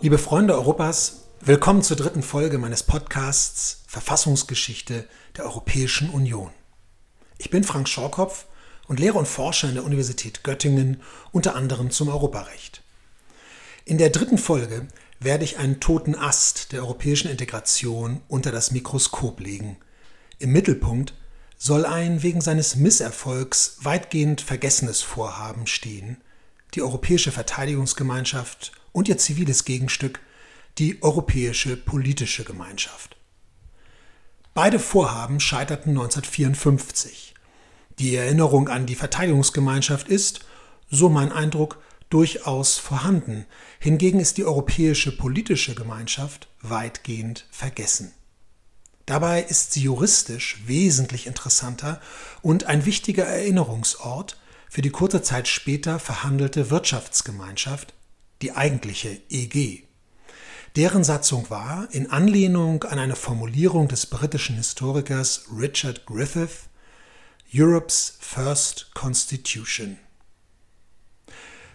Liebe Freunde Europas, willkommen zur dritten Folge meines Podcasts Verfassungsgeschichte der Europäischen Union. Ich bin Frank Schorkopf und lehre und forsche an der Universität Göttingen unter anderem zum Europarecht. In der dritten Folge werde ich einen toten Ast der europäischen Integration unter das Mikroskop legen. Im Mittelpunkt soll ein wegen seines Misserfolgs weitgehend vergessenes Vorhaben stehen, die Europäische Verteidigungsgemeinschaft und ihr ziviles Gegenstück, die Europäische Politische Gemeinschaft. Beide Vorhaben scheiterten 1954. Die Erinnerung an die Verteidigungsgemeinschaft ist, so mein Eindruck, durchaus vorhanden. Hingegen ist die Europäische Politische Gemeinschaft weitgehend vergessen. Dabei ist sie juristisch wesentlich interessanter und ein wichtiger Erinnerungsort für die kurze Zeit später verhandelte Wirtschaftsgemeinschaft, die eigentliche EG. Deren Satzung war, in Anlehnung an eine Formulierung des britischen Historikers Richard Griffith, Europe's First Constitution.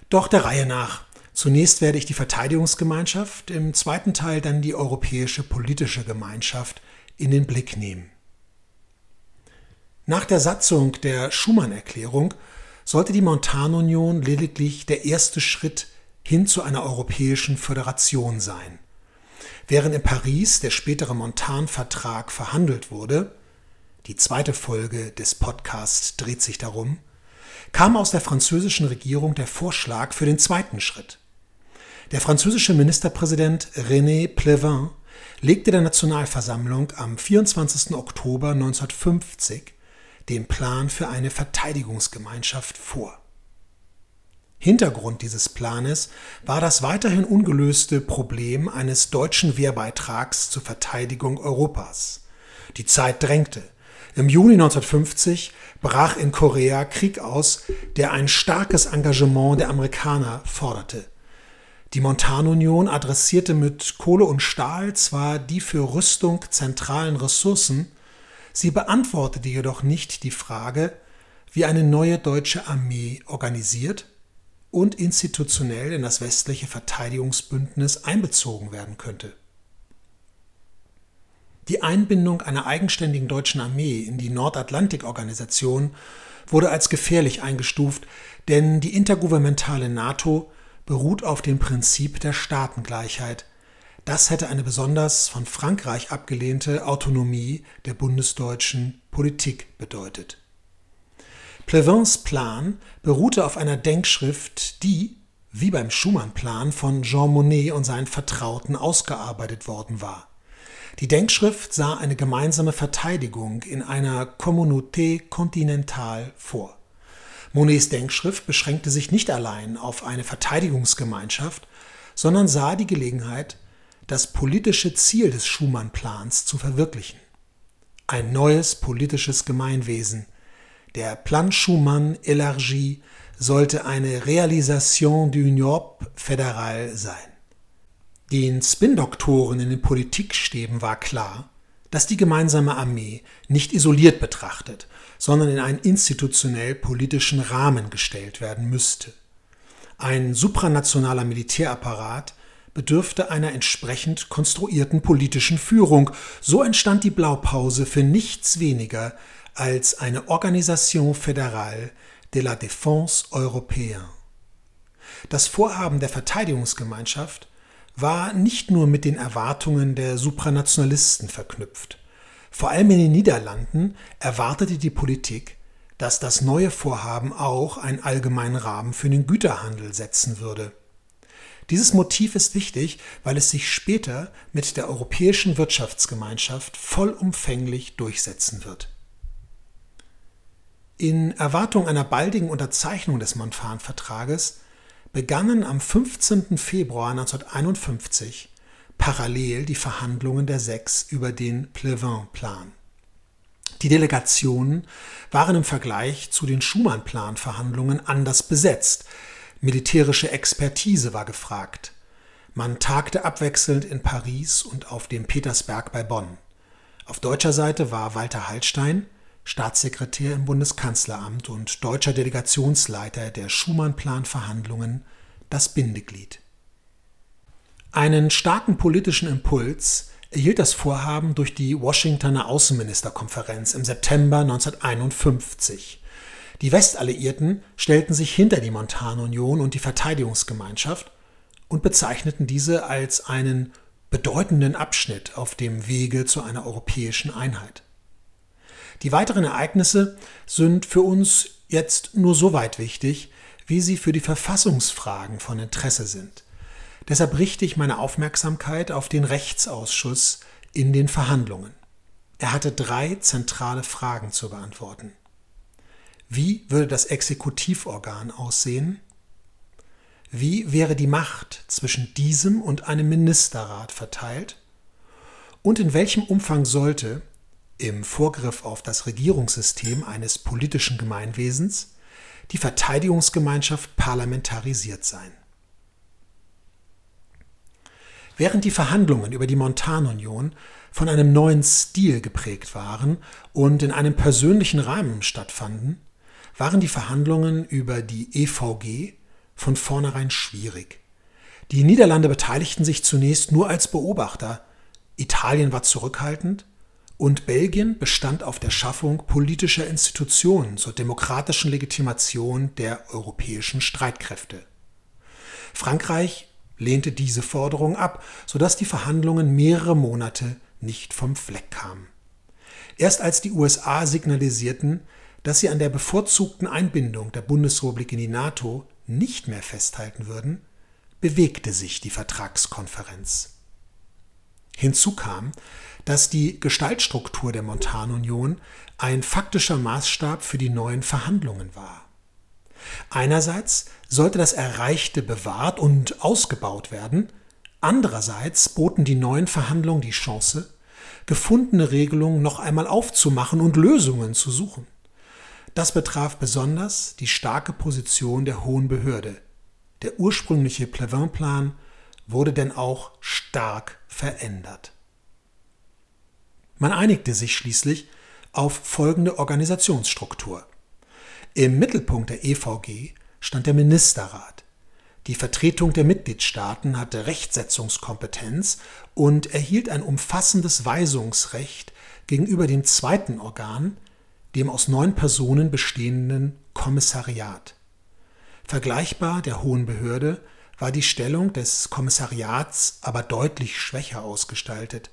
Doch der Reihe nach. Zunächst werde ich die Verteidigungsgemeinschaft, im zweiten Teil dann die Europäische Politische Gemeinschaft in den Blick nehmen. Nach der Satzung der Schumann-Erklärung sollte die Montanunion lediglich der erste Schritt hin zu einer europäischen Föderation sein. Während in Paris der spätere Montan-Vertrag verhandelt wurde, die zweite Folge des Podcasts dreht sich darum, kam aus der französischen Regierung der Vorschlag für den zweiten Schritt. Der französische Ministerpräsident René Plevin legte der Nationalversammlung am 24. Oktober 1950 den Plan für eine Verteidigungsgemeinschaft vor. Hintergrund dieses Planes war das weiterhin ungelöste Problem eines deutschen Wehrbeitrags zur Verteidigung Europas. Die Zeit drängte. Im Juni 1950 brach in Korea Krieg aus, der ein starkes Engagement der Amerikaner forderte. Die Montanunion adressierte mit Kohle und Stahl zwar die für Rüstung zentralen Ressourcen, sie beantwortete jedoch nicht die Frage, wie eine neue deutsche Armee organisiert und institutionell in das westliche Verteidigungsbündnis einbezogen werden könnte. Die Einbindung einer eigenständigen deutschen Armee in die Nordatlantikorganisation wurde als gefährlich eingestuft, denn die intergouvernementale NATO beruht auf dem Prinzip der Staatengleichheit. Das hätte eine besonders von Frankreich abgelehnte Autonomie der bundesdeutschen Politik bedeutet. Plevins Plan beruhte auf einer Denkschrift, die, wie beim Schumann-Plan, von Jean Monnet und seinen Vertrauten ausgearbeitet worden war. Die Denkschrift sah eine gemeinsame Verteidigung in einer Communauté continentale vor. Monets Denkschrift beschränkte sich nicht allein auf eine Verteidigungsgemeinschaft, sondern sah die Gelegenheit, das politische Ziel des Schumann-Plans zu verwirklichen. Ein neues politisches Gemeinwesen, der Plan Schumann élargi sollte eine Realisation du Europe fédérale sein. Den Spin-Doktoren in den Politikstäben war klar, dass die gemeinsame Armee nicht isoliert betrachtet, sondern in einen institutionell politischen Rahmen gestellt werden müsste. Ein supranationaler Militärapparat bedürfte einer entsprechend konstruierten politischen Führung. So entstand die Blaupause für nichts weniger als eine Organisation fédérale de la défense européenne. Das Vorhaben der Verteidigungsgemeinschaft war nicht nur mit den Erwartungen der Supranationalisten verknüpft. Vor allem in den Niederlanden erwartete die Politik, dass das neue Vorhaben auch einen allgemeinen Rahmen für den Güterhandel setzen würde. Dieses Motiv ist wichtig, weil es sich später mit der Europäischen Wirtschaftsgemeinschaft vollumfänglich durchsetzen wird. In Erwartung einer baldigen Unterzeichnung des Montan-Vertrages begannen am 15. Februar 1951 parallel die Verhandlungen der Sechs über den Plevin-Plan. Die Delegationen waren im Vergleich zu den Schumann-Plan-Verhandlungen anders besetzt. Militärische Expertise war gefragt. Man tagte abwechselnd in Paris und auf dem Petersberg bei Bonn. Auf deutscher Seite war Walter Hallstein, Staatssekretär im Bundeskanzleramt und deutscher Delegationsleiter der Schumann-Plan-Verhandlungen, das Bindeglied. Einen starken politischen Impuls erhielt das Vorhaben durch die Washingtoner Außenministerkonferenz im September 1951. Die Westalliierten stellten sich hinter die Montanunion und die Verteidigungsgemeinschaft und bezeichneten diese als einen bedeutenden Abschnitt auf dem Wege zu einer europäischen Einheit. Die weiteren Ereignisse sind für uns jetzt nur so weit wichtig, wie sie für die Verfassungsfragen von Interesse sind. Deshalb richte ich meine Aufmerksamkeit auf den Rechtsausschuss in den Verhandlungen. Er hatte drei zentrale Fragen zu beantworten. Wie würde das Exekutivorgan aussehen? Wie wäre die Macht zwischen diesem und einem Ministerrat verteilt? Und in welchem Umfang sollte, im Vorgriff auf das Regierungssystem eines politischen Gemeinwesens, die Verteidigungsgemeinschaft parlamentarisiert sein? Während die Verhandlungen über die Montanunion von einem neuen Stil geprägt waren und in einem persönlichen Rahmen stattfanden, waren die Verhandlungen über die EVG von vornherein schwierig. Die Niederlande beteiligten sich zunächst nur als Beobachter, Italien war zurückhaltend und Belgien bestand auf der Schaffung politischer Institutionen zur demokratischen Legitimation der europäischen Streitkräfte. Frankreich lehnte diese Forderung ab, sodass die Verhandlungen mehrere Monate nicht vom Fleck kamen. Erst als die USA signalisierten, dass sie an der bevorzugten Einbindung der Bundesrepublik in die NATO nicht mehr festhalten würden, bewegte sich die Vertragskonferenz. Hinzu kam, dass die Gestaltstruktur der Montanunion ein faktischer Maßstab für die neuen Verhandlungen war. Einerseits sollte das Erreichte bewahrt und ausgebaut werden, andererseits boten die neuen Verhandlungen die Chance, gefundene Regelungen noch einmal aufzumachen und Lösungen zu suchen. Das betraf besonders die starke Position der Hohen Behörde. Der ursprüngliche Plevin-Plan wurde denn auch stark verändert. Man einigte sich schließlich auf folgende Organisationsstruktur. Im Mittelpunkt der EVG stand der Ministerrat. Die Vertretung der Mitgliedstaaten hatte Rechtsetzungskompetenz und erhielt ein umfassendes Weisungsrecht gegenüber dem zweiten Organ, dem aus neun Personen bestehenden Kommissariat. Vergleichbar der Hohen Behörde war die Stellung des Kommissariats aber deutlich schwächer ausgestaltet.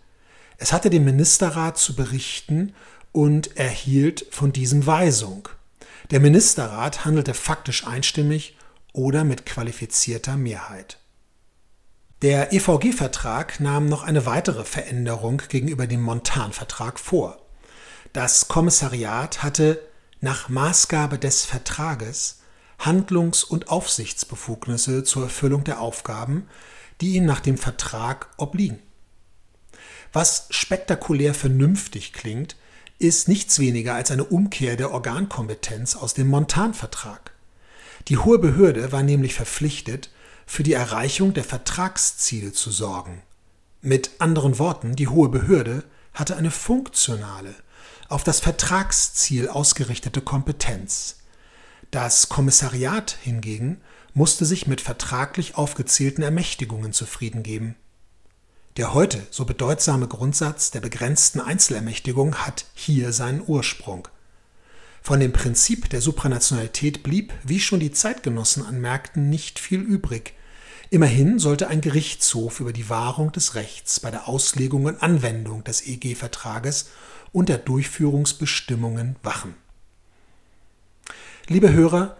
Es hatte dem Ministerrat zu berichten und erhielt von diesem Weisung. Der Ministerrat handelte faktisch einstimmig oder mit qualifizierter Mehrheit. Der EVG-Vertrag nahm noch eine weitere Veränderung gegenüber dem Montan-Vertrag vor. Das Kommissariat hatte nach Maßgabe des Vertrages Handlungs- und Aufsichtsbefugnisse zur Erfüllung der Aufgaben, die ihm nach dem Vertrag obliegen. Was spektakulär vernünftig klingt, ist nichts weniger als eine Umkehr der Organkompetenz aus dem Montanvertrag. Die hohe Behörde war nämlich verpflichtet, für die Erreichung der Vertragsziele zu sorgen. Mit anderen Worten, die hohe Behörde hatte eine funktionale, auf das Vertragsziel ausgerichtete Kompetenz. Das Kommissariat hingegen musste sich mit vertraglich aufgezählten Ermächtigungen zufrieden geben. Der heute so bedeutsame Grundsatz der begrenzten Einzelermächtigung hat hier seinen Ursprung. Von dem Prinzip der Supranationalität blieb, wie schon die Zeitgenossen anmerkten, nicht viel übrig. Immerhin sollte ein Gerichtshof über die Wahrung des Rechts bei der Auslegung und Anwendung des EG-Vertrages und der Durchführungsbestimmungen wachen. Liebe Hörer,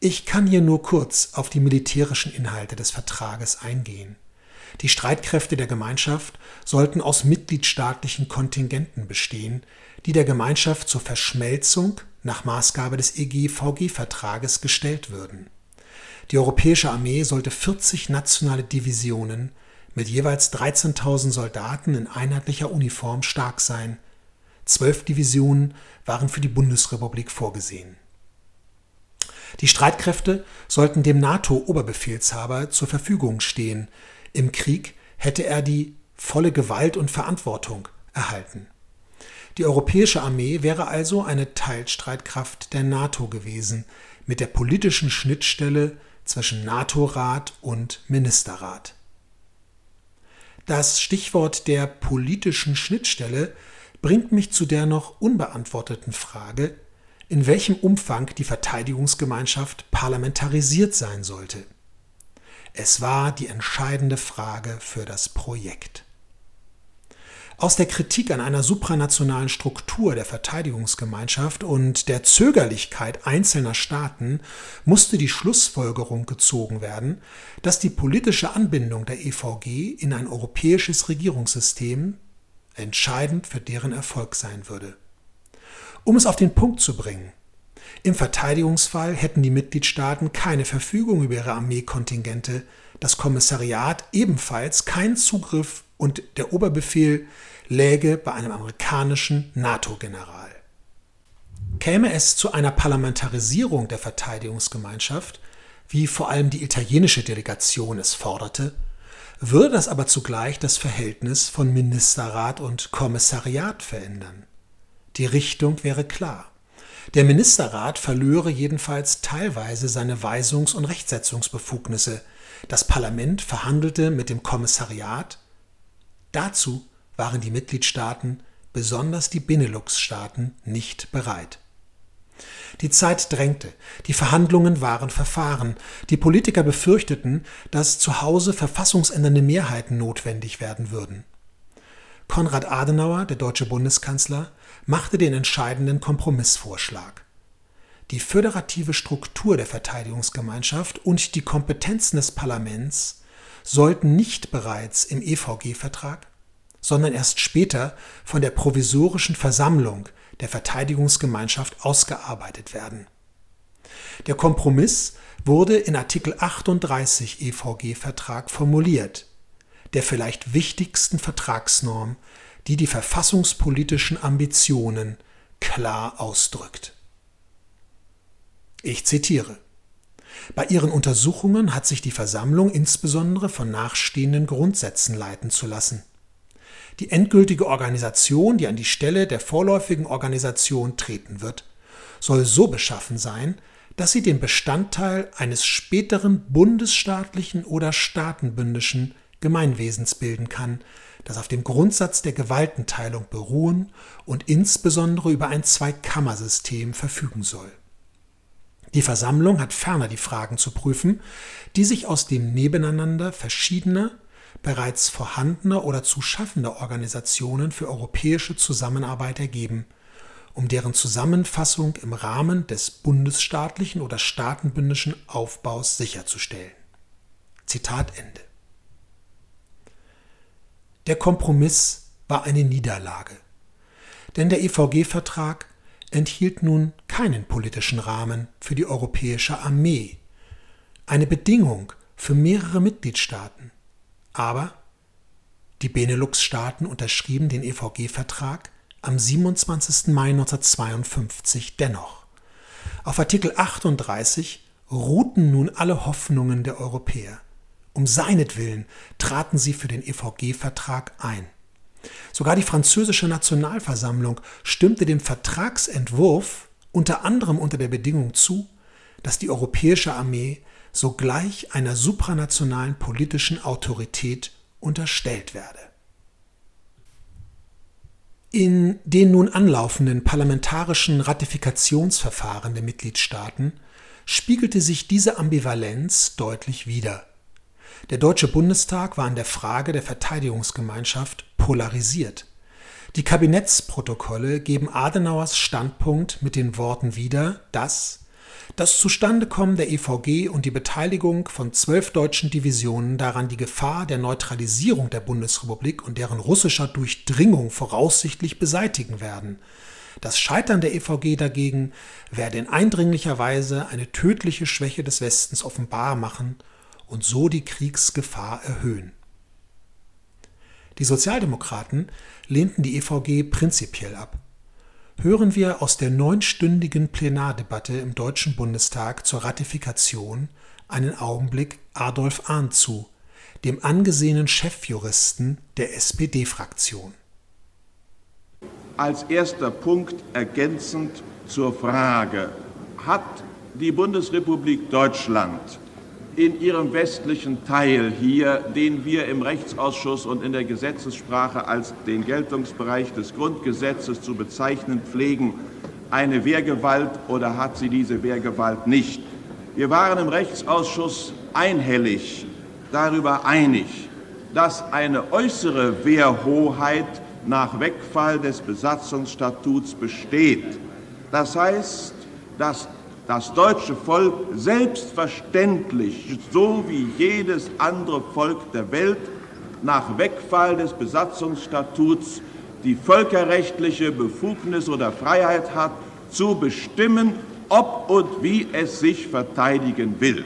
ich kann hier nur kurz auf die militärischen Inhalte des Vertrages eingehen. Die Streitkräfte der Gemeinschaft sollten aus mitgliedstaatlichen Kontingenten bestehen, die der Gemeinschaft zur Verschmelzung nach Maßgabe des EG-VG-Vertrages gestellt würden. Die europäische Armee sollte 40 nationale Divisionen mit jeweils 13.000 Soldaten in einheitlicher Uniform stark sein. Zwölf Divisionen waren für die Bundesrepublik vorgesehen. Die Streitkräfte sollten dem NATO-Oberbefehlshaber zur Verfügung stehen, im Krieg hätte er die volle Gewalt und Verantwortung erhalten. Die europäische Armee wäre also eine Teilstreitkraft der NATO gewesen, mit der politischen Schnittstelle zwischen NATO-Rat und Ministerrat. Das Stichwort der politischen Schnittstelle bringt mich zu der noch unbeantworteten Frage, in welchem Umfang die Verteidigungsgemeinschaft parlamentarisiert sein sollte. Es war die entscheidende Frage für das Projekt. Aus der Kritik an einer supranationalen Struktur der Verteidigungsgemeinschaft und der Zögerlichkeit einzelner Staaten musste die Schlussfolgerung gezogen werden, dass die politische Anbindung der EVG in ein europäisches Regierungssystem entscheidend für deren Erfolg sein würde. Um es auf den Punkt zu bringen, im Verteidigungsfall hätten die Mitgliedstaaten keine Verfügung über ihre Armeekontingente, das Kommissariat ebenfalls keinen Zugriff und der Oberbefehl läge bei einem amerikanischen NATO-General. Käme es zu einer Parlamentarisierung der Verteidigungsgemeinschaft, wie vor allem die italienische Delegation es forderte, würde das aber zugleich das Verhältnis von Ministerrat und Kommissariat verändern. Die Richtung wäre klar. Der Ministerrat verlöre jedenfalls teilweise seine Weisungs- und Rechtsetzungsbefugnisse. Das Parlament verhandelte mit dem Kommissariat. Dazu waren die Mitgliedstaaten, besonders die Benelux-Staaten, nicht bereit. Die Zeit drängte, die Verhandlungen waren verfahren, die Politiker befürchteten, dass zu Hause verfassungsändernde Mehrheiten notwendig werden würden. Konrad Adenauer, der deutsche Bundeskanzler, machte den entscheidenden Kompromissvorschlag. Die föderative Struktur der Verteidigungsgemeinschaft und die Kompetenzen des Parlaments sollten nicht bereits im EVG-Vertrag, sondern erst später von der provisorischen Versammlung der Verteidigungsgemeinschaft ausgearbeitet werden. Der Kompromiss wurde in Artikel 38 EVG-Vertrag formuliert, der vielleicht wichtigsten Vertragsnorm, die die verfassungspolitischen Ambitionen klar ausdrückt. Ich zitiere. Bei ihren Untersuchungen hat sich die Versammlung insbesondere von nachstehenden Grundsätzen leiten zu lassen. Die endgültige Organisation, die an die Stelle der vorläufigen Organisation treten wird, soll so beschaffen sein, dass sie den Bestandteil eines späteren bundesstaatlichen oder staatenbündischen Gemeinwesens bilden kann, das auf dem Grundsatz der Gewaltenteilung beruhen und insbesondere über ein Zweikammersystem verfügen soll. Die Versammlung hat ferner die Fragen zu prüfen, die sich aus dem Nebeneinander verschiedener bereits vorhandener oder zu schaffender Organisationen für europäische Zusammenarbeit ergeben, um deren Zusammenfassung im Rahmen des bundesstaatlichen oder staatenbündischen Aufbaus sicherzustellen. Zitat Ende. Der Kompromiss war eine Niederlage, denn der EVG-Vertrag enthielt nun keinen politischen Rahmen für die europäische Armee, eine Bedingung für mehrere Mitgliedstaaten, aber die Benelux-Staaten unterschrieben den EVG-Vertrag am 27. Mai 1952 dennoch. Auf Artikel 38 ruhten nun alle Hoffnungen der Europäer. Um seinetwillen traten sie für den EVG-Vertrag ein. Sogar die französische Nationalversammlung stimmte dem Vertragsentwurf unter anderem unter der Bedingung zu, dass die europäische Armee sogleich einer supranationalen politischen Autorität unterstellt werde. In den nun anlaufenden parlamentarischen Ratifikationsverfahren der Mitgliedstaaten spiegelte sich diese Ambivalenz deutlich wider. Der Deutsche Bundestag war in der Frage der Verteidigungsgemeinschaft polarisiert. Die Kabinettsprotokolle geben Adenauers Standpunkt mit den Worten wieder, dass das Zustandekommen der EVG und die Beteiligung von zwölf deutschen Divisionen daran die Gefahr der Neutralisierung der Bundesrepublik und deren russischer Durchdringung voraussichtlich beseitigen werden. Das Scheitern der EVG dagegen werde in eindringlicher Weise eine tödliche Schwäche des Westens offenbar machen und so die Kriegsgefahr erhöhen. Die Sozialdemokraten lehnten die EVG prinzipiell ab hören wir aus der neunstündigen Plenardebatte im Deutschen Bundestag zur Ratifikation einen Augenblick Adolf Ahn zu, dem angesehenen Chefjuristen der SPD-Fraktion. Als erster Punkt ergänzend zur Frage, hat die Bundesrepublik Deutschland in ihrem westlichen Teil hier, den wir im Rechtsausschuss und in der Gesetzessprache als den Geltungsbereich des Grundgesetzes zu bezeichnen pflegen, eine Wehrgewalt oder hat sie diese Wehrgewalt nicht? Wir waren im Rechtsausschuss einhellig darüber einig, dass eine äußere Wehrhoheit nach Wegfall des Besatzungsstatuts besteht. Das heißt, dass das deutsche Volk selbstverständlich, so wie jedes andere Volk der Welt, nach Wegfall des Besatzungsstatuts die völkerrechtliche Befugnis oder Freiheit hat, zu bestimmen, ob und wie es sich verteidigen will.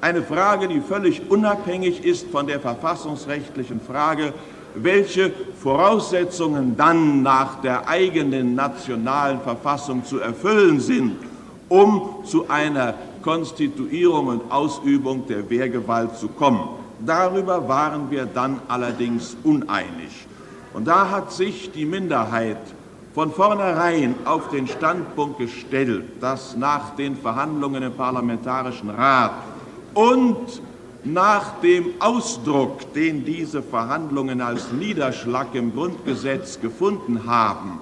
Eine Frage, die völlig unabhängig ist von der verfassungsrechtlichen Frage, welche Voraussetzungen dann nach der eigenen nationalen Verfassung zu erfüllen sind, um zu einer Konstituierung und Ausübung der Wehrgewalt zu kommen. Darüber waren wir dann allerdings uneinig. Und da hat sich die Minderheit von vornherein auf den Standpunkt gestellt, dass nach den Verhandlungen im Parlamentarischen Rat und nach dem Ausdruck, den diese Verhandlungen als Niederschlag im Grundgesetz gefunden haben,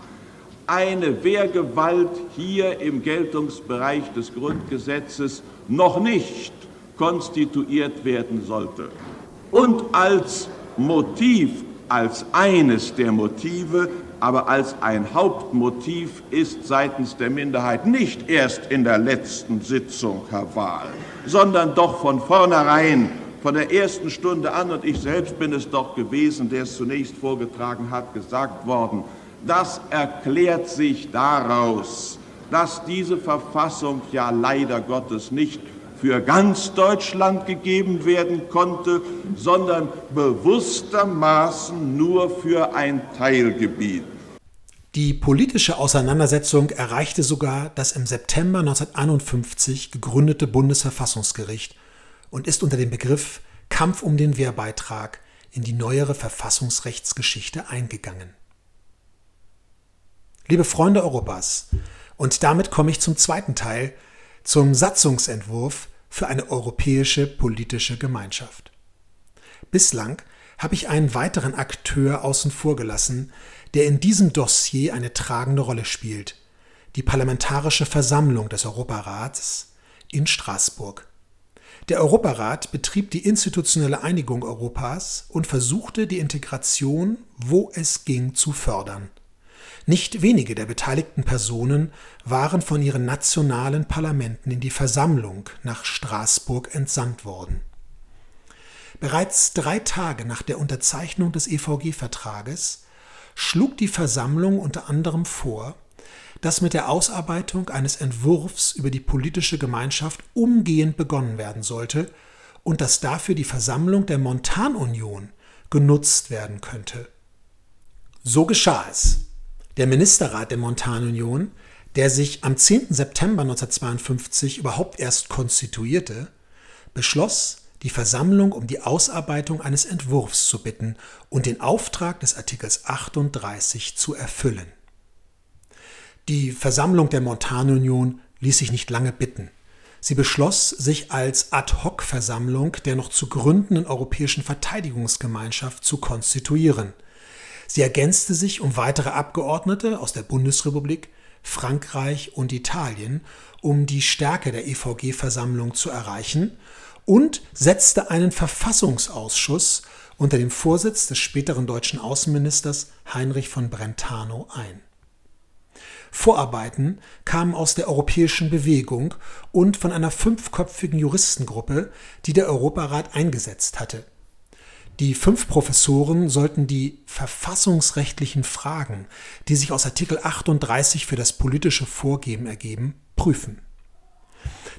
eine Wehrgewalt hier im Geltungsbereich des Grundgesetzes noch nicht konstituiert werden sollte. Und als Motiv, als eines der Motive aber als ein Hauptmotiv ist seitens der Minderheit nicht erst in der letzten Sitzung, Herr Wahl, sondern doch von vornherein, von der ersten Stunde an, und ich selbst bin es doch gewesen, der es zunächst vorgetragen hat, gesagt worden, das erklärt sich daraus, dass diese Verfassung ja leider Gottes nicht für ganz Deutschland gegeben werden konnte, sondern bewusstermaßen nur für ein Teilgebiet. Die politische Auseinandersetzung erreichte sogar das im September 1951 gegründete Bundesverfassungsgericht und ist unter dem Begriff Kampf um den Wehrbeitrag in die neuere Verfassungsrechtsgeschichte eingegangen. Liebe Freunde Europas, und damit komme ich zum zweiten Teil, zum Satzungsentwurf für eine europäische politische Gemeinschaft. Bislang habe ich einen weiteren Akteur außen vor gelassen, der in diesem Dossier eine tragende Rolle spielt, die Parlamentarische Versammlung des Europarats in Straßburg. Der Europarat betrieb die institutionelle Einigung Europas und versuchte die Integration, wo es ging, zu fördern. Nicht wenige der beteiligten Personen waren von ihren nationalen Parlamenten in die Versammlung nach Straßburg entsandt worden. Bereits drei Tage nach der Unterzeichnung des EVG-Vertrages schlug die Versammlung unter anderem vor, dass mit der Ausarbeitung eines Entwurfs über die politische Gemeinschaft umgehend begonnen werden sollte und dass dafür die Versammlung der Montanunion genutzt werden könnte. So geschah es. Der Ministerrat der Montanunion, der sich am 10. September 1952 überhaupt erst konstituierte, beschloss, die Versammlung um die Ausarbeitung eines Entwurfs zu bitten und den Auftrag des Artikels 38 zu erfüllen. Die Versammlung der Montanunion ließ sich nicht lange bitten. Sie beschloss, sich als Ad-hoc-Versammlung der noch zu gründenden Europäischen Verteidigungsgemeinschaft zu konstituieren. Sie ergänzte sich um weitere Abgeordnete aus der Bundesrepublik, Frankreich und Italien, um die Stärke der EVG-Versammlung zu erreichen und setzte einen Verfassungsausschuss unter dem Vorsitz des späteren deutschen Außenministers Heinrich von Brentano ein. Vorarbeiten kamen aus der europäischen Bewegung und von einer fünfköpfigen Juristengruppe, die der Europarat eingesetzt hatte. Die fünf Professoren sollten die verfassungsrechtlichen Fragen, die sich aus Artikel 38 für das politische Vorgehen ergeben, prüfen.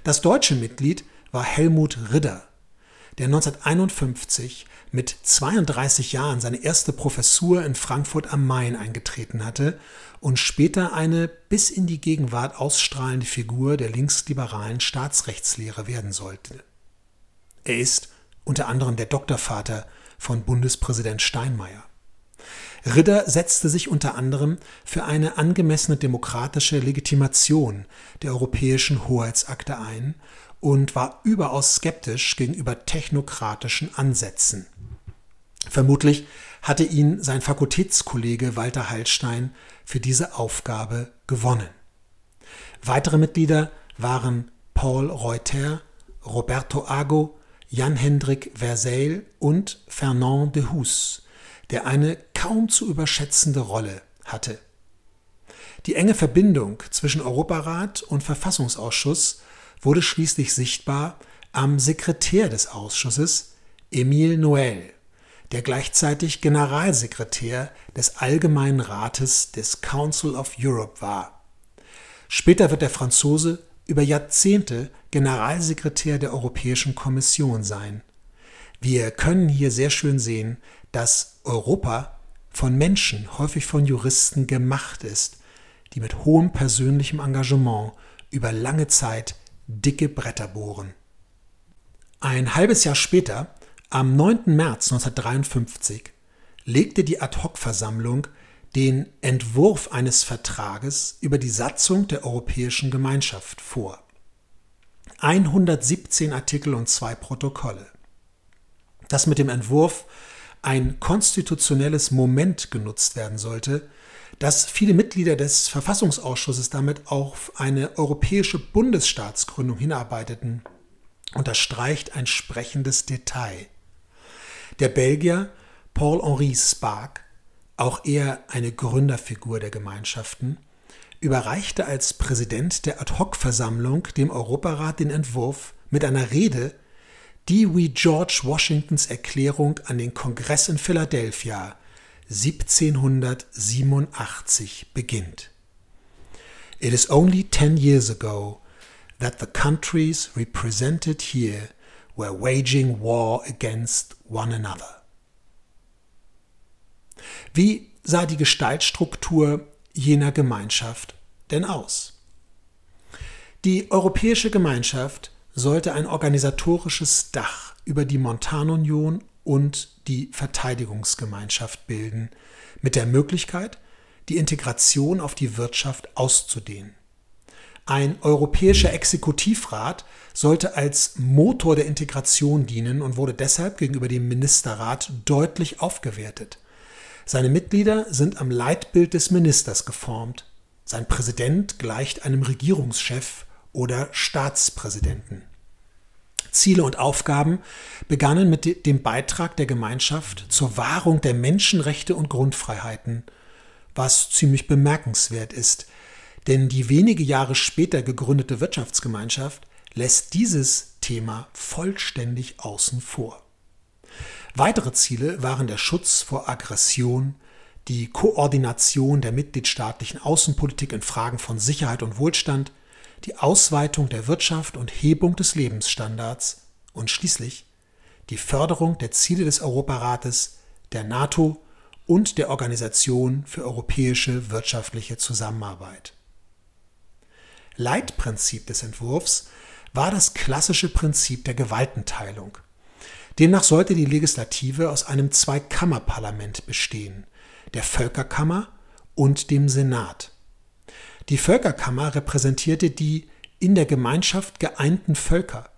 Das deutsche Mitglied war Helmut Ridder, der 1951 mit 32 Jahren seine erste Professur in Frankfurt am Main eingetreten hatte und später eine bis in die Gegenwart ausstrahlende Figur der linksliberalen Staatsrechtslehre werden sollte. Er ist unter anderem der Doktorvater von Bundespräsident Steinmeier. Ridder setzte sich unter anderem für eine angemessene demokratische Legitimation der europäischen Hoheitsakte ein und war überaus skeptisch gegenüber technokratischen Ansätzen. Vermutlich hatte ihn sein Fakultätskollege Walter Heilstein für diese Aufgabe gewonnen. Weitere Mitglieder waren Paul Reuter, Roberto Ago, Jan-Hendrik Verzeil und Fernand de Hus, der eine kaum zu überschätzende Rolle hatte. Die enge Verbindung zwischen Europarat und Verfassungsausschuss wurde schließlich sichtbar am Sekretär des Ausschusses, Emile Noël, der gleichzeitig Generalsekretär des Allgemeinen Rates des Council of Europe war. Später wird der Franzose über Jahrzehnte Generalsekretär der Europäischen Kommission sein. Wir können hier sehr schön sehen, dass Europa von Menschen, häufig von Juristen gemacht ist, die mit hohem persönlichem Engagement über lange Zeit dicke Bretter bohren. Ein halbes Jahr später, am 9. März 1953, legte die Ad-hoc-Versammlung den Entwurf eines Vertrages über die Satzung der Europäischen Gemeinschaft vor. 117 Artikel und zwei Protokolle. Dass mit dem Entwurf ein konstitutionelles Moment genutzt werden sollte, dass viele Mitglieder des Verfassungsausschusses damit auf eine europäische Bundesstaatsgründung hinarbeiteten, unterstreicht ein sprechendes Detail. Der Belgier Paul-Henri Spaak auch er eine Gründerfigur der Gemeinschaften, überreichte als Präsident der Ad-hoc-Versammlung dem Europarat den Entwurf mit einer Rede, die wie George Washingtons Erklärung an den Kongress in Philadelphia 1787 beginnt. It is only ten years ago that the countries represented here were waging war against one another. Wie sah die Gestaltstruktur jener Gemeinschaft denn aus? Die Europäische Gemeinschaft sollte ein organisatorisches Dach über die Montanunion und die Verteidigungsgemeinschaft bilden, mit der Möglichkeit, die Integration auf die Wirtschaft auszudehnen. Ein europäischer Exekutivrat sollte als Motor der Integration dienen und wurde deshalb gegenüber dem Ministerrat deutlich aufgewertet. Seine Mitglieder sind am Leitbild des Ministers geformt. Sein Präsident gleicht einem Regierungschef oder Staatspräsidenten. Ziele und Aufgaben begannen mit dem Beitrag der Gemeinschaft zur Wahrung der Menschenrechte und Grundfreiheiten, was ziemlich bemerkenswert ist, denn die wenige Jahre später gegründete Wirtschaftsgemeinschaft lässt dieses Thema vollständig außen vor. Weitere Ziele waren der Schutz vor Aggression, die Koordination der mitgliedstaatlichen Außenpolitik in Fragen von Sicherheit und Wohlstand, die Ausweitung der Wirtschaft und Hebung des Lebensstandards und schließlich die Förderung der Ziele des Europarates, der NATO und der Organisation für europäische wirtschaftliche Zusammenarbeit. Leitprinzip des Entwurfs war das klassische Prinzip der Gewaltenteilung – Demnach sollte die Legislative aus einem Zweikammerparlament bestehen, der Völkerkammer und dem Senat. Die Völkerkammer repräsentierte die in der Gemeinschaft geeinten Völker,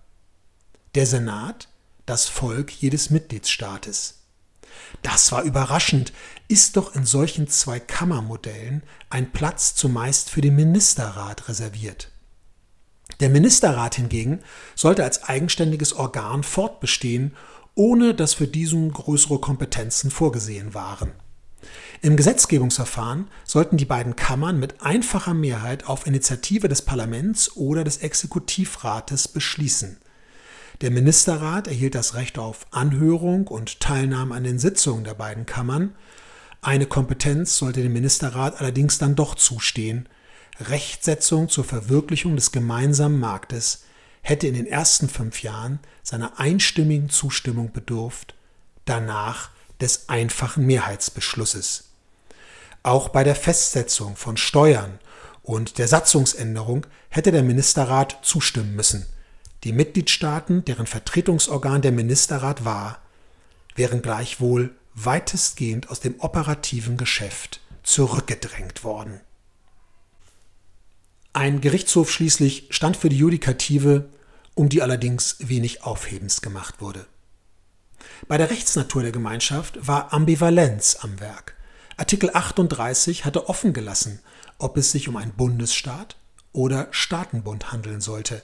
der Senat das Volk jedes Mitgliedsstaates. Das war überraschend, ist doch in solchen Zweikammermodellen ein Platz zumeist für den Ministerrat reserviert. Der Ministerrat hingegen sollte als eigenständiges Organ fortbestehen, ohne dass für diesen größere Kompetenzen vorgesehen waren. Im Gesetzgebungsverfahren sollten die beiden Kammern mit einfacher Mehrheit auf Initiative des Parlaments oder des Exekutivrats beschließen. Der Ministerrat erhielt das Recht auf Anhörung und Teilnahme an den Sitzungen der beiden Kammern. Eine Kompetenz sollte dem Ministerrat allerdings dann doch zustehen, Rechtsetzung zur Verwirklichung des gemeinsamen Marktes hätte in den ersten fünf Jahren seiner einstimmigen Zustimmung bedurft, danach des einfachen Mehrheitsbeschlusses. Auch bei der Festsetzung von Steuern und der Satzungsänderung hätte der Ministerrat zustimmen müssen. Die Mitgliedstaaten, deren Vertretungsorgan der Ministerrat war, wären gleichwohl weitestgehend aus dem operativen Geschäft zurückgedrängt worden. Ein Gerichtshof schließlich stand für die Judikative um die allerdings wenig Aufhebens gemacht wurde. Bei der Rechtsnatur der Gemeinschaft war Ambivalenz am Werk. Artikel 38 hatte offen gelassen, ob es sich um einen Bundesstaat oder Staatenbund handeln sollte.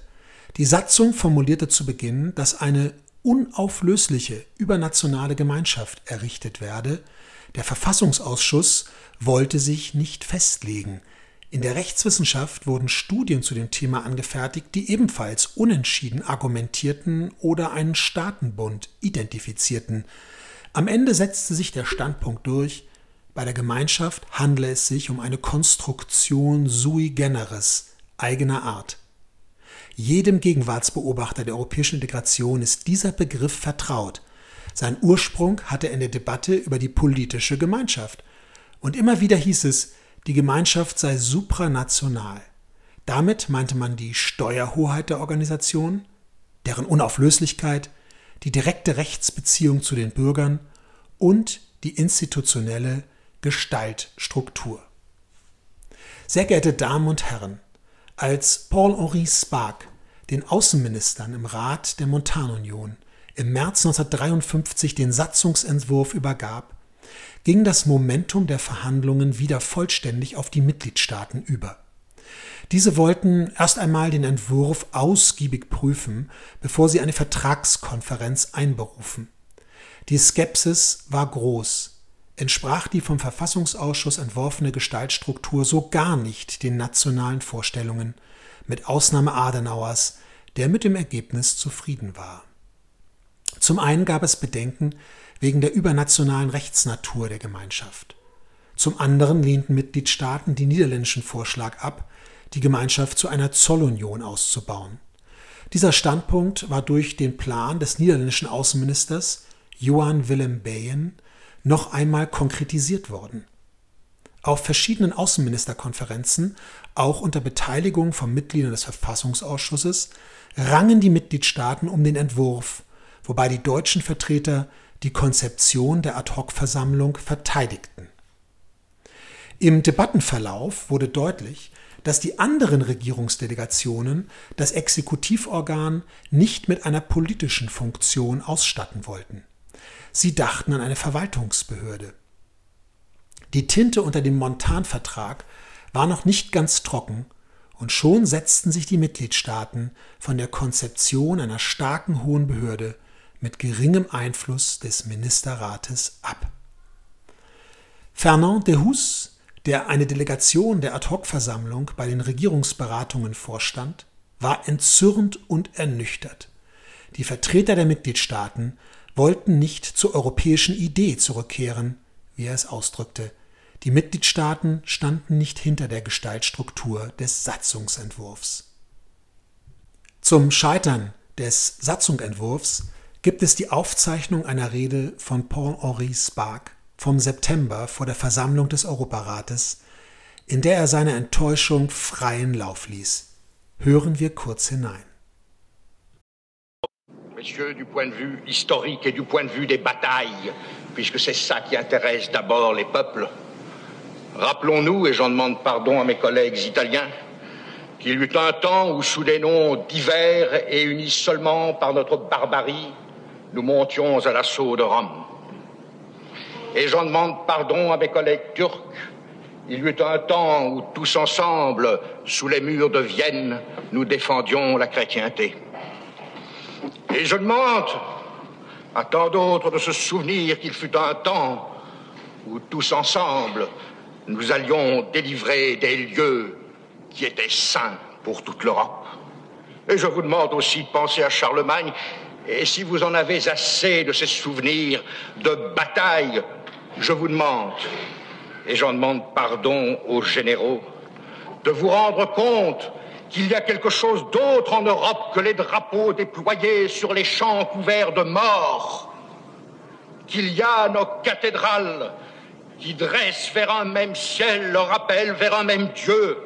Die Satzung formulierte zu Beginn, dass eine unauflösliche übernationale Gemeinschaft errichtet werde. Der Verfassungsausschuss wollte sich nicht festlegen. In der Rechtswissenschaft wurden Studien zu dem Thema angefertigt, die ebenfalls unentschieden argumentierten oder einen Staatenbund identifizierten. Am Ende setzte sich der Standpunkt durch, bei der Gemeinschaft handle es sich um eine Konstruktion sui generis, eigener Art. Jedem Gegenwartsbeobachter der europäischen Integration ist dieser Begriff vertraut. Sein Ursprung hatte in der Debatte über die politische Gemeinschaft. Und immer wieder hieß es, die Gemeinschaft sei supranational. Damit meinte man die Steuerhoheit der Organisation, deren Unauflöslichkeit, die direkte Rechtsbeziehung zu den Bürgern und die institutionelle Gestaltstruktur. Sehr geehrte Damen und Herren, als Paul-Henri Spaak den Außenministern im Rat der Montanunion im März 1953 den Satzungsentwurf übergab, ging das Momentum der Verhandlungen wieder vollständig auf die Mitgliedstaaten über. Diese wollten erst einmal den Entwurf ausgiebig prüfen, bevor sie eine Vertragskonferenz einberufen. Die Skepsis war groß, entsprach die vom Verfassungsausschuss entworfene Gestaltstruktur so gar nicht den nationalen Vorstellungen, mit Ausnahme Adenauers, der mit dem Ergebnis zufrieden war. Zum einen gab es Bedenken wegen der übernationalen Rechtsnatur der Gemeinschaft. Zum anderen lehnten Mitgliedstaaten den niederländischen Vorschlag ab, die Gemeinschaft zu einer Zollunion auszubauen. Dieser Standpunkt war durch den Plan des niederländischen Außenministers Johan Willem Beyen noch einmal konkretisiert worden. Auf verschiedenen Außenministerkonferenzen, auch unter Beteiligung von Mitgliedern des Verfassungsausschusses, rangen die Mitgliedstaaten um den Entwurf, wobei die deutschen Vertreter die Konzeption der Ad-hoc-Versammlung verteidigten. Im Debattenverlauf wurde deutlich, dass die anderen Regierungsdelegationen das Exekutivorgan nicht mit einer politischen Funktion ausstatten wollten. Sie dachten an eine Verwaltungsbehörde. Die Tinte unter dem Montanvertrag war noch nicht ganz trocken und schon setzten sich die Mitgliedstaaten von der Konzeption einer starken hohen Behörde mit geringem Einfluss des Ministerrates ab. Fernand de Hus, der eine Delegation der Ad-hoc-Versammlung bei den Regierungsberatungen vorstand, war entzürnt und ernüchtert. Die Vertreter der Mitgliedstaaten wollten nicht zur europäischen Idee zurückkehren, wie er es ausdrückte. Die Mitgliedstaaten standen nicht hinter der Gestaltstruktur des Satzungsentwurfs. Zum Scheitern des Satzungsentwurfs gibt es die Aufzeichnung einer Rede von Paul-Henri Spaak vom September vor der Versammlung des Europarates, in der er seine Enttäuschung freien Lauf ließ. Hören wir kurz hinein. messieurs, du point de vue historique et du point de vue des batailles, puisque c'est ça qui intéresse d'abord les peuples. Rappelons-nous, et j'en demande pardon à mes collègues italiens, qu'il y eut un temps où, sous des noms divers et unis seulement par notre barbarie, nous montions à l'assaut de Rome. Et j'en demande pardon à mes collègues turcs. Il y eut un temps où tous ensemble, sous les murs de Vienne, nous défendions la chrétienté. Et je demande à tant d'autres de se souvenir qu'il fut un temps où tous ensemble nous allions délivrer des lieux qui étaient saints pour toute l'Europe. Et je vous demande aussi de penser à Charlemagne, et si vous en avez assez de ces souvenirs de bataille, je vous demande, et j'en demande pardon aux généraux, de vous rendre compte qu'il y a quelque chose d'autre en Europe que les drapeaux déployés sur les champs couverts de morts, qu'il y a nos cathédrales qui dressent vers un même ciel leur appel vers un même Dieu.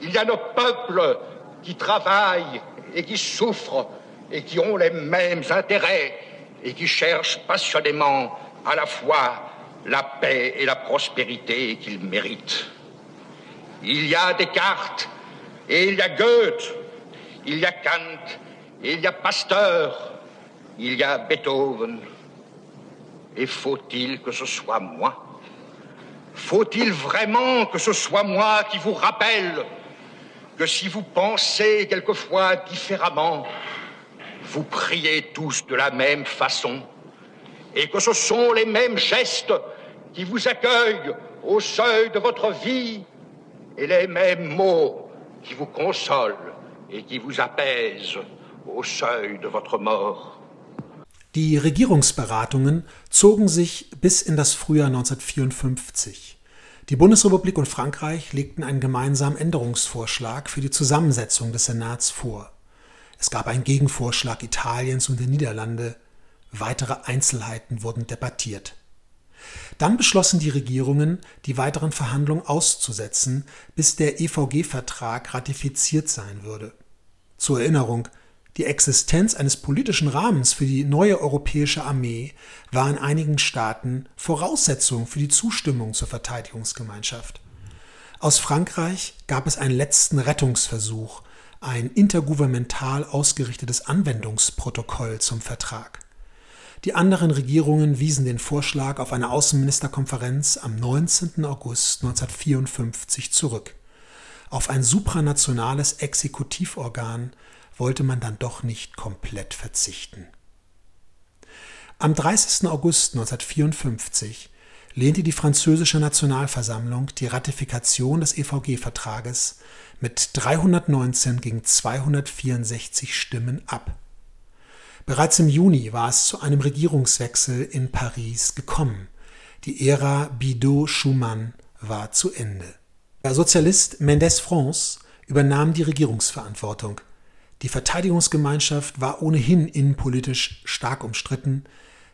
Il y a nos peuples qui travaillent et qui souffrent et qui ont les mêmes intérêts et qui cherchent passionnément à la fois la paix et la prospérité qu'ils méritent. Il y a des cartes et il y a Goethe, il y a Kant, il y a Pasteur, il y a Beethoven. Et faut-il que ce soit moi? Faut-il vraiment que ce soit moi qui vous rappelle que si vous pensez quelquefois différemment, vous priez tous de la même façon et que ce sont les mêmes gestes qui vous accueillent au seuil de votre vie et les mêmes mots qui vous consolent et qui vous apaisent au seuil de votre mort. Die Regierungsberatungen zogen sich bis in das Frühjahr 1954. Die Bundesrepublik und Frankreich legten einen gemeinsamen Änderungsvorschlag für die Zusammensetzung des Senats vor. Es gab einen Gegenvorschlag Italiens und der Niederlande. Weitere Einzelheiten wurden debattiert. Dann beschlossen die Regierungen, die weiteren Verhandlungen auszusetzen, bis der EVG-Vertrag ratifiziert sein würde. Zur Erinnerung, die Existenz eines politischen Rahmens für die neue europäische Armee war in einigen Staaten Voraussetzung für die Zustimmung zur Verteidigungsgemeinschaft. Aus Frankreich gab es einen letzten Rettungsversuch, ein intergouvernemental ausgerichtetes Anwendungsprotokoll zum Vertrag. Die anderen Regierungen wiesen den Vorschlag auf eine Außenministerkonferenz am 19. August 1954 zurück. Auf ein supranationales Exekutivorgan wollte man dann doch nicht komplett verzichten. Am 30. August 1954 lehnte die französische Nationalversammlung die Ratifikation des EVG-Vertrages mit 319 gegen 264 Stimmen ab. Bereits im Juni war es zu einem Regierungswechsel in Paris gekommen. Die Ära Bidault-Schumann war zu Ende. Der Sozialist Mendes France übernahm die Regierungsverantwortung. Die Verteidigungsgemeinschaft war ohnehin innenpolitisch stark umstritten.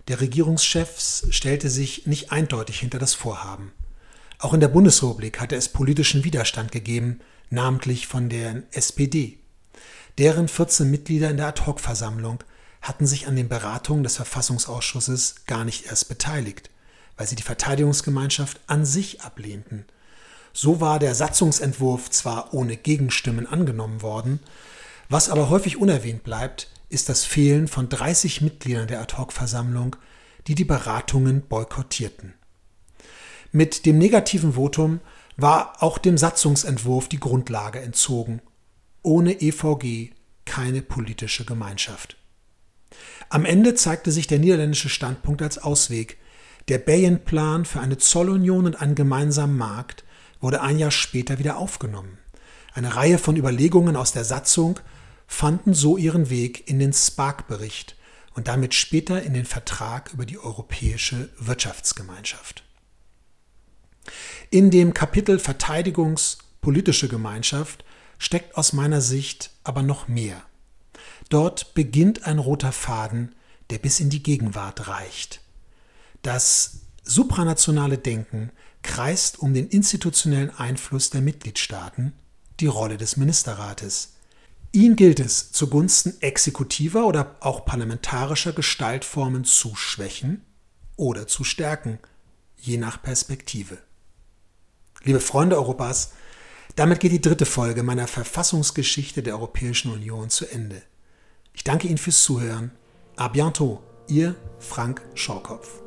Der Regierungschef stellte sich nicht eindeutig hinter das Vorhaben. Auch in der Bundesrepublik hatte es politischen Widerstand gegeben, namentlich von der SPD. Deren 14 Mitglieder in der Ad-hoc-Versammlung hatten sich an den Beratungen des Verfassungsausschusses gar nicht erst beteiligt, weil sie die Verteidigungsgemeinschaft an sich ablehnten. So war der Satzungsentwurf zwar ohne Gegenstimmen angenommen worden, was aber häufig unerwähnt bleibt, ist das Fehlen von 30 Mitgliedern der Ad-hoc-Versammlung, die die Beratungen boykottierten. Mit dem negativen Votum war auch dem Satzungsentwurf die Grundlage entzogen. Ohne EVG keine politische Gemeinschaft. Am Ende zeigte sich der niederländische Standpunkt als Ausweg. Der Bayern-Plan für eine Zollunion und einen gemeinsamen Markt wurde ein Jahr später wieder aufgenommen. Eine Reihe von Überlegungen aus der Satzung fanden so ihren Weg in den SPARC-Bericht und damit später in den Vertrag über die Europäische Wirtschaftsgemeinschaft. In dem Kapitel Verteidigungspolitische Gemeinschaft steckt aus meiner Sicht aber noch mehr. Dort beginnt ein roter Faden, der bis in die Gegenwart reicht. Das supranationale Denken kreist um den institutionellen Einfluss der Mitgliedstaaten, die Rolle des Ministerrates, Ihn gilt es zugunsten exekutiver oder auch parlamentarischer Gestaltformen zu schwächen oder zu stärken, je nach Perspektive. Liebe Freunde Europas, damit geht die dritte Folge meiner Verfassungsgeschichte der Europäischen Union zu Ende. Ich danke Ihnen fürs Zuhören. A bientôt, Ihr Frank Schorkopf.